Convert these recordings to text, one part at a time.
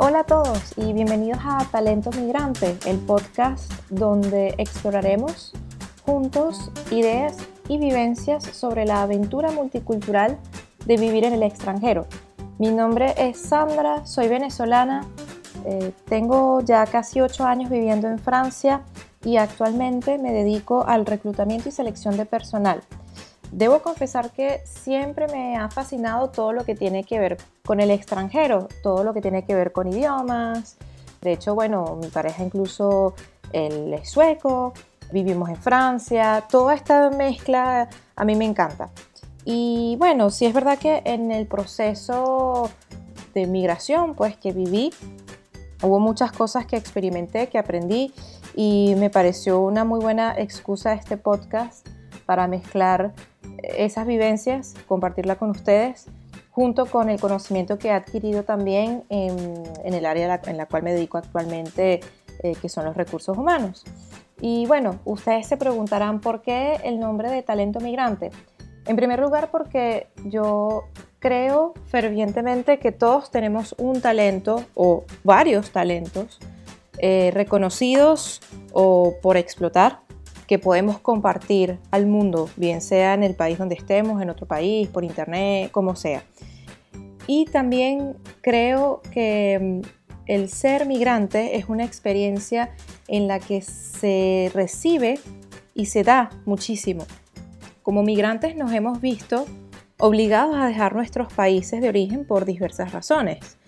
Hola a todos y bienvenidos a Talento Migrante, el podcast donde exploraremos juntos ideas y vivencias sobre la aventura multicultural de vivir en el extranjero. Mi nombre es Sandra, soy venezolana, eh, tengo ya casi ocho años viviendo en Francia y actualmente me dedico al reclutamiento y selección de personal. Debo confesar que siempre me ha fascinado todo lo que tiene que ver con el extranjero, todo lo que tiene que ver con idiomas. De hecho, bueno, mi pareja incluso él es sueco, vivimos en Francia, toda esta mezcla a mí me encanta. Y bueno, sí es verdad que en el proceso de migración, pues que viví, hubo muchas cosas que experimenté, que aprendí y me pareció una muy buena excusa este podcast para mezclar esas vivencias, compartirla con ustedes, junto con el conocimiento que he adquirido también en, el área en la cual me dedico actualmente, eh, que son los recursos humanos. Y bueno, ustedes se preguntarán por qué el nombre de talento migrante. En primer lugar, porque yo creo fervientemente que todos tenemos un talento o varios talentos eh, reconocidos o por explotar que podemos compartir al mundo, bien sea en el país donde estemos, en otro país, por internet, como sea. Y también creo que mm, el ser migrante es una experiencia en la que se recibe y se da muchísimo. Como migrantes nos hemos visto obligados a dejar nuestros países de origen por diversas razones,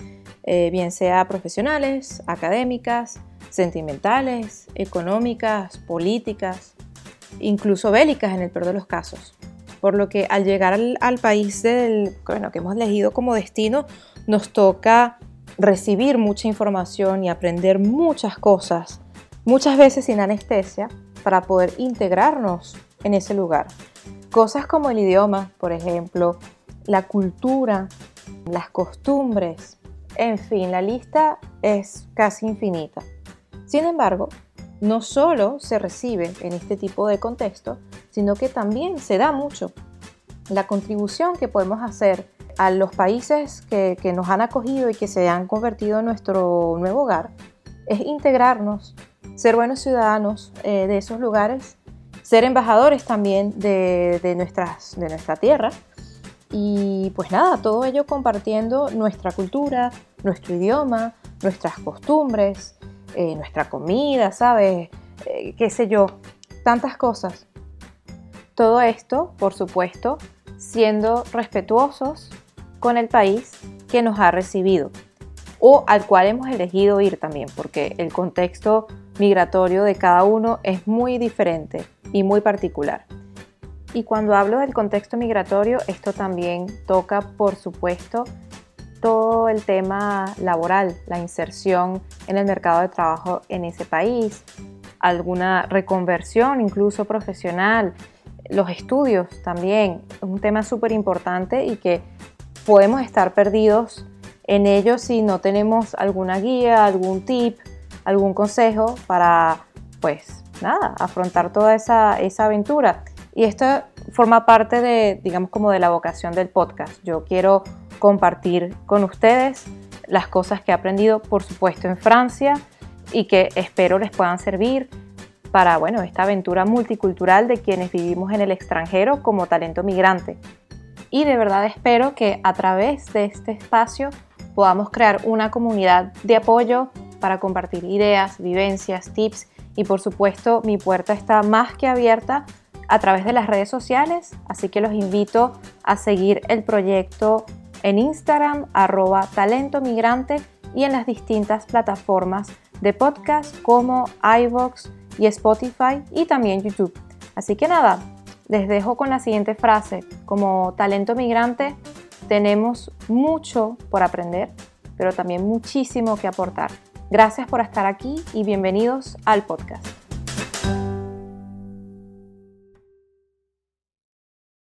eh, bien sea profesionales, académicas, sentimentales, económicas, políticas, incluso bélicas en el peor de los casos. Por lo que al llegar al, país del, bueno, que hemos elegido como destino, nos toca recibir mucha información y aprender muchas cosas, muchas veces sin anestesia, para poder integrarnos en ese lugar. Cosas como el idioma, por ejemplo, la cultura, las costumbres, en fin, la lista es casi infinita. Sin embargo, no solo se recibe en este tipo de contexto, sino que también se da mucho. La contribución que podemos hacer a los países que, nos han acogido y que se han convertido en nuestro nuevo hogar es integrarnos, ser buenos ciudadanos eh, de esos lugares, ser embajadores también de, nuestras, de nuestra tierra y pues nada, todo ello compartiendo nuestra cultura, nuestro idioma, nuestras costumbres, eh, nuestra comida, ¿sabes? Eh, qué sé yo, tantas cosas. Todo esto, por supuesto, siendo respetuosos con el país que nos ha recibido o al cual hemos elegido ir también, porque el contexto migratorio de cada uno es muy diferente y muy particular. Y cuando hablo del contexto migratorio, esto también toca, por supuesto, todo el tema laboral, la inserción en el mercado de trabajo en ese país, alguna reconversión incluso profesional, los estudios también, es un tema súper importante y que podemos estar perdidos en ello si no tenemos alguna guía, algún tip, algún consejo para, pues nada, afrontar toda esa, esa aventura. Y esto forma parte de, digamos, como de la vocación del podcast. Yo quiero compartir con ustedes las cosas que he aprendido, por supuesto, en Francia y que espero les puedan servir para, bueno, esta aventura multicultural de quienes vivimos en el extranjero como talento migrante. Y de verdad espero que a través de este espacio podamos crear una comunidad de apoyo para compartir ideas, vivencias, tips y por supuesto mi puerta está más que abierta a través de las redes sociales, así que los invito a seguir el proyecto en Instagram, arroba talento migrante y en las distintas plataformas de podcast como iVoox y Spotify y también YouTube. Así que nada, les dejo con la siguiente frase. Como talento migrante tenemos mucho por aprender, pero también muchísimo que aportar. Gracias por estar aquí y bienvenidos al podcast.